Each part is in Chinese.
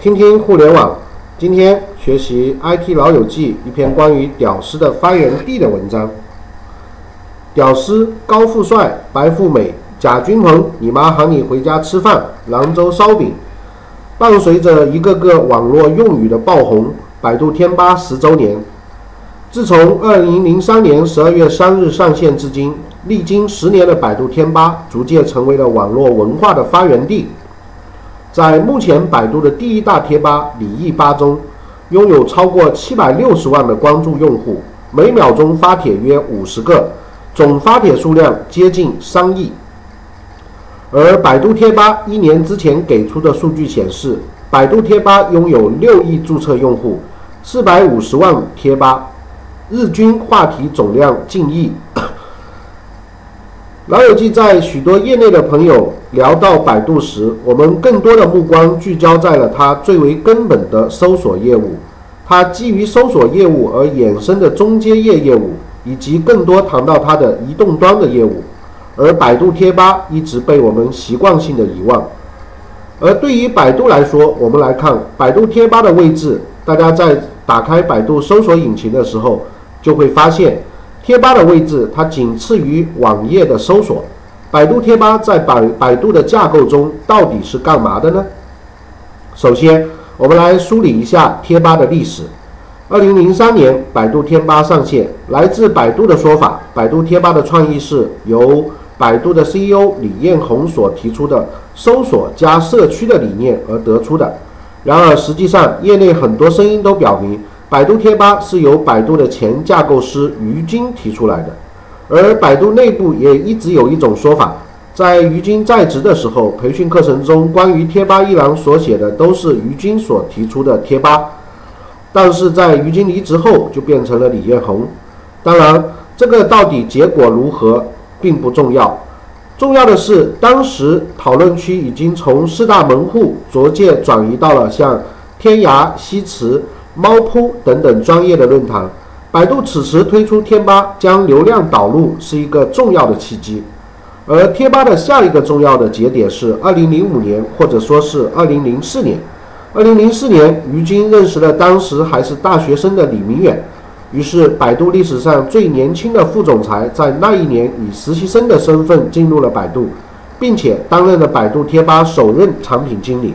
听听互联网。今天学习 IT 老友记一篇关于屌丝的发源地的文章。屌丝高富帅、白富美、贾君鹏，你妈喊你回家吃饭，兰州烧饼。伴随着一个个网络用语的爆红，百度贴吧十周年。自从二零零三年十二月三日上线至今，历经十年的百度贴吧，逐渐成为了网络文化的发源地。在目前百度的第一大贴吧“李毅吧”中，拥有超过七百六十万的关注用户，每秒钟发帖约五十个，总发帖数量接近三亿。而百度贴吧一年之前给出的数据显示，百度贴吧拥有六亿注册用户，四百五十万贴吧。日均话题总量近亿。老友记在许多业内的朋友聊到百度时，我们更多的目光聚焦在了它最为根本的搜索业务，它基于搜索业务而衍生的中间业业务，以及更多谈到它的移动端的业务。而百度贴吧一直被我们习惯性的遗忘。而对于百度来说，我们来看百度贴吧的位置，大家在打开百度搜索引擎的时候。就会发现，贴吧的位置它仅次于网页的搜索。百度贴吧在百百度的架构中到底是干嘛的呢？首先，我们来梳理一下贴吧的历史。二零零三年，百度贴吧上线。来自百度的说法，百度贴吧的创意是由百度的 CEO 李彦宏所提出的搜索加社区的理念而得出的。然而，实际上业内很多声音都表明。百度贴吧是由百度的前架构师于军提出来的，而百度内部也一直有一种说法，在于军在职的时候，培训课程中关于贴吧一栏所写的都是于军所提出的贴吧，但是在于军离职后就变成了李彦宏。当然，这个到底结果如何并不重要，重要的是当时讨论区已经从四大门户逐渐转移到了像天涯、西祠。猫扑等等专业的论坛，百度此时推出贴吧，将流量导入是一个重要的契机。而贴吧的下一个重要的节点是二零零五年，或者说是二零零四年。二零零四年，于军认识了当时还是大学生的李明远，于是百度历史上最年轻的副总裁在那一年以实习生的身份进入了百度，并且担任了百度贴吧首任产品经理。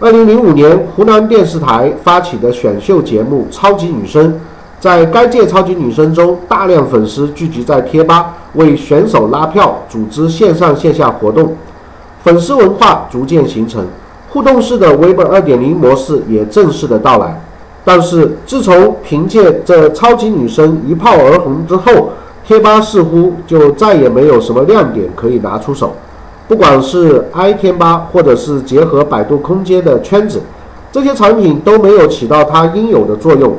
二零零五年，湖南电视台发起的选秀节目《超级女声》，在该届超级女声中，大量粉丝聚集在贴吧，为选手拉票，组织线上线下活动，粉丝文化逐渐形成，互动式的微博二点零模式也正式的到来。但是，自从凭借这《超级女声》一炮而红之后，贴吧似乎就再也没有什么亮点可以拿出手。不管是 i 贴吧，或者是结合百度空间的圈子，这些产品都没有起到它应有的作用。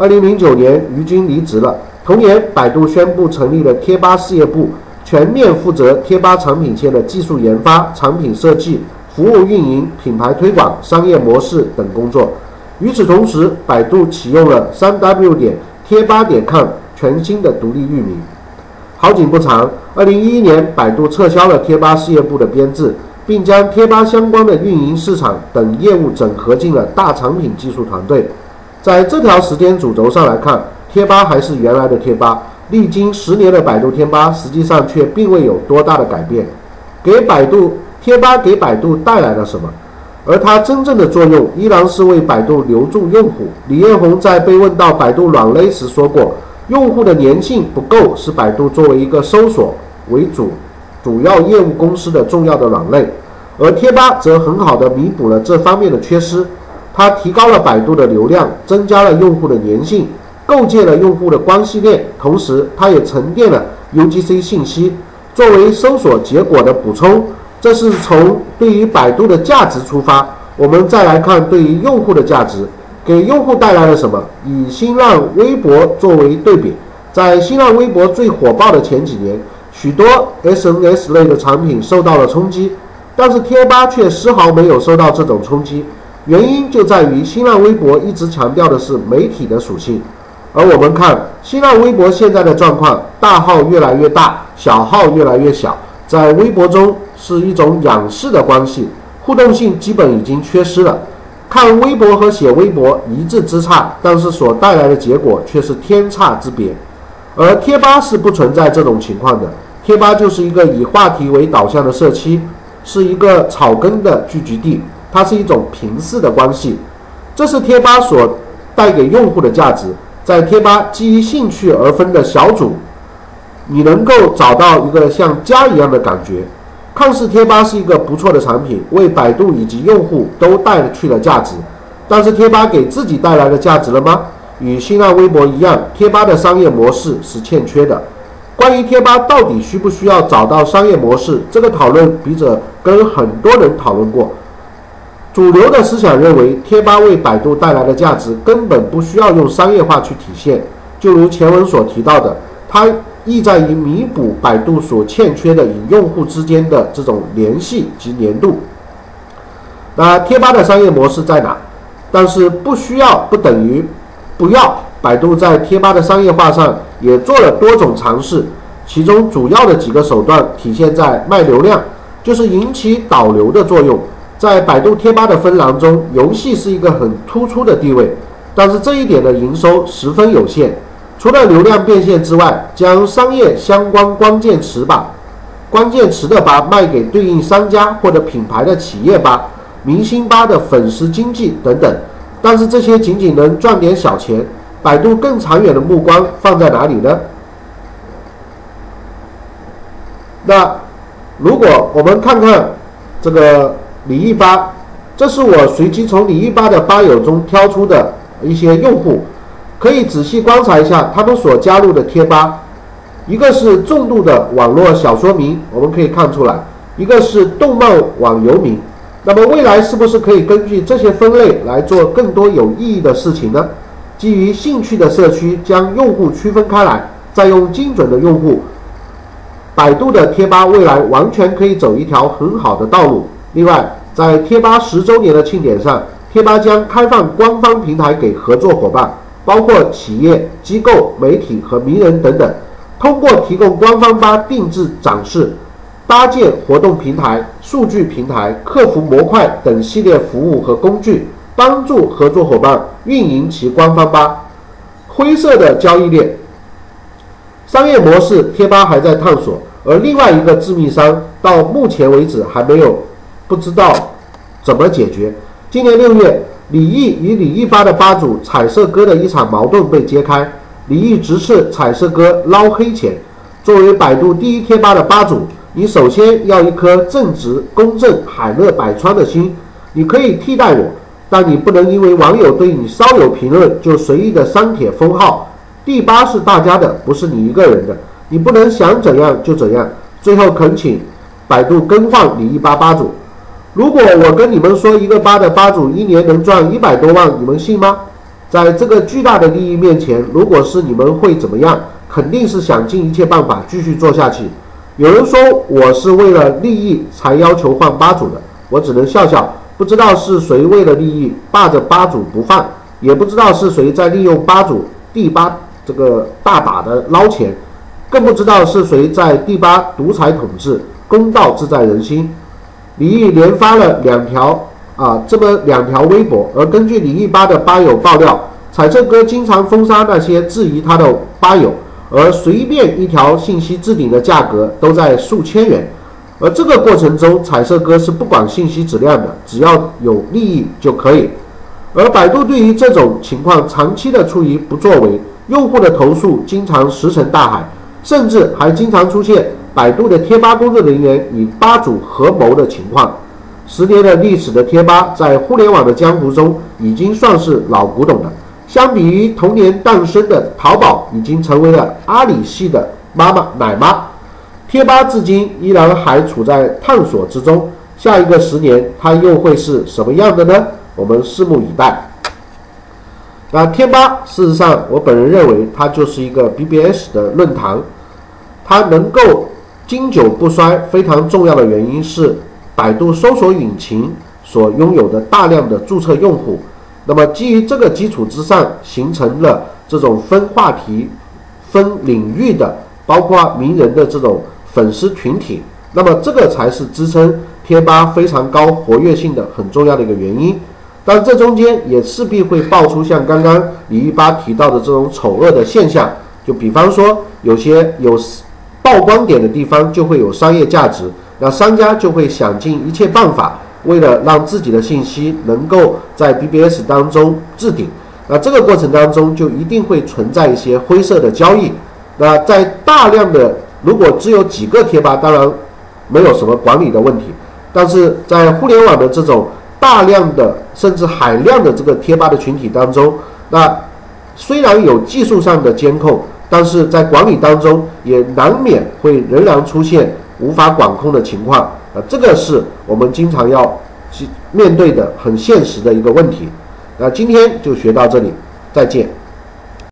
二零零九年，于军离职了。同年，百度宣布成立了贴吧事业部，全面负责贴吧产品线的技术研发、产品设计、服务运营、品牌推广、商业模式等工作。与此同时，百度启用了三 w 点贴吧点 com 全新的独立域名。好景不长，二零一一年，百度撤销了贴吧事业部的编制，并将贴吧相关的运营、市场等业务整合进了大产品技术团队。在这条时间主轴上来看，贴吧还是原来的贴吧。历经十年的百度贴吧，实际上却并未有多大的改变。给百度贴吧给百度带来了什么？而它真正的作用依然是为百度留住用户。李彦宏在被问到百度软肋时说过。用户的粘性不够是百度作为一个搜索为主主要业务公司的重要的软肋，而贴吧则很好的弥补了这方面的缺失。它提高了百度的流量，增加了用户的粘性，构建了用户的关系链，同时它也沉淀了 UGC 信息作为搜索结果的补充。这是从对于百度的价值出发，我们再来看对于用户的价值。给用户带来了什么？以新浪微博作为对比，在新浪微博最火爆的前几年，许多 SNS 类的产品受到了冲击，但是贴吧却丝毫没有受到这种冲击。原因就在于新浪微博一直强调的是媒体的属性，而我们看新浪微博现在的状况，大号越来越大，小号越来越小，在微博中是一种仰视的关系，互动性基本已经缺失了。看微博和写微博一字之差，但是所带来的结果却是天差之别。而贴吧是不存在这种情况的，贴吧就是一个以话题为导向的社区，是一个草根的聚集地，它是一种平视的关系，这是贴吧所带给用户的价值。在贴吧基于兴趣而分的小组，你能够找到一个像家一样的感觉。看似贴吧是一个不错的产品，为百度以及用户都带去了价值，但是贴吧给自己带来了价值了吗？与新浪微博一样，贴吧的商业模式是欠缺的。关于贴吧到底需不需要找到商业模式，这个讨论笔者跟很多人讨论过。主流的思想认为，贴吧为百度带来的价值根本不需要用商业化去体现。就如前文所提到的，它意在于弥补百度所欠缺的与用户之间的这种联系及粘度。那贴吧的商业模式在哪？但是不需要不等于不要。百度在贴吧的商业化上也做了多种尝试，其中主要的几个手段体现在卖流量，就是引起导流的作用。在百度贴吧的分栏中，游戏是一个很突出的地位，但是这一点的营收十分有限。除了流量变现之外，将商业相关关键词吧、关键词的吧卖给对应商家或者品牌的企业吧、明星吧的粉丝经济等等，但是这些仅仅能赚点小钱。百度更长远的目光放在哪里呢？那如果我们看看这个。李毅吧，这是我随机从李毅吧的吧友中挑出的一些用户，可以仔细观察一下他们所加入的贴吧。一个是重度的网络小说迷，我们可以看出来；一个是动漫网游迷。那么未来是不是可以根据这些分类来做更多有意义的事情呢？基于兴趣的社区将用户区分开来，再用精准的用户，百度的贴吧未来完全可以走一条很好的道路。另外，在贴吧十周年的庆典上，贴吧将开放官方平台给合作伙伴，包括企业、机构、媒体和名人等等。通过提供官方吧定制展示、搭建活动平台、数据平台、客服模块等系列服务和工具，帮助合作伙伴运营其官方吧。灰色的交易链商业模式，贴吧还在探索，而另外一个致命伤到目前为止还没有。不知道怎么解决。今年六月，李毅与李毅吧的吧主彩色哥的一场矛盾被揭开。李毅直斥彩色哥捞黑钱。作为百度第一贴吧的吧主，你首先要一颗正直、公正、海纳百川的心。你可以替代我，但你不能因为网友对你稍有评论就随意的删帖封号。第八是大家的，不是你一个人的。你不能想怎样就怎样。最后恳请百度更换李毅吧吧主。如果我跟你们说一个吧的吧主一年能赚一百多万，你们信吗？在这个巨大的利益面前，如果是你们会怎么样？肯定是想尽一切办法继续做下去。有人说我是为了利益才要求换吧主的，我只能笑笑。不知道是谁为了利益霸着吧主不放，也不知道是谁在利用吧主第八这个大把的捞钱，更不知道是谁在第八独裁统治，公道自在人心。李毅连发了两条啊，这么两条微博。而根据李毅吧的吧友爆料，彩色哥经常封杀那些质疑他的吧友，而随便一条信息置顶的价格都在数千元。而这个过程中，彩色哥是不管信息质量的，只要有利益就可以。而百度对于这种情况长期的处于不作为，用户的投诉经常石沉大海，甚至还经常出现。百度的贴吧工作人员与吧主合谋的情况，十年的历史的贴吧在互联网的江湖中已经算是老古董了。相比于同年诞生的淘宝，已经成为了阿里系的妈妈奶妈。贴吧至今依然还处在探索之中，下一个十年它又会是什么样的呢？我们拭目以待。那贴吧事实上，我本人认为它就是一个 BBS 的论坛，它能够。经久不衰，非常重要的原因是百度搜索引擎所拥有的大量的注册用户。那么基于这个基础之上，形成了这种分话题、分领域的，包括名人的这种粉丝群体。那么这个才是支撑贴吧非常高活跃性的很重要的一个原因。但这中间也势必会爆出像刚刚李一八提到的这种丑恶的现象，就比方说有些有曝光点的地方就会有商业价值，那商家就会想尽一切办法，为了让自己的信息能够在 BBS 当中置顶，那这个过程当中就一定会存在一些灰色的交易。那在大量的如果只有几个贴吧，当然没有什么管理的问题，但是在互联网的这种大量的甚至海量的这个贴吧的群体当中，那虽然有技术上的监控，但是在管理当中也难免会仍然出现无法管控的情况啊，这个是我们经常要去面对的很现实的一个问题。那今天就学到这里，再见。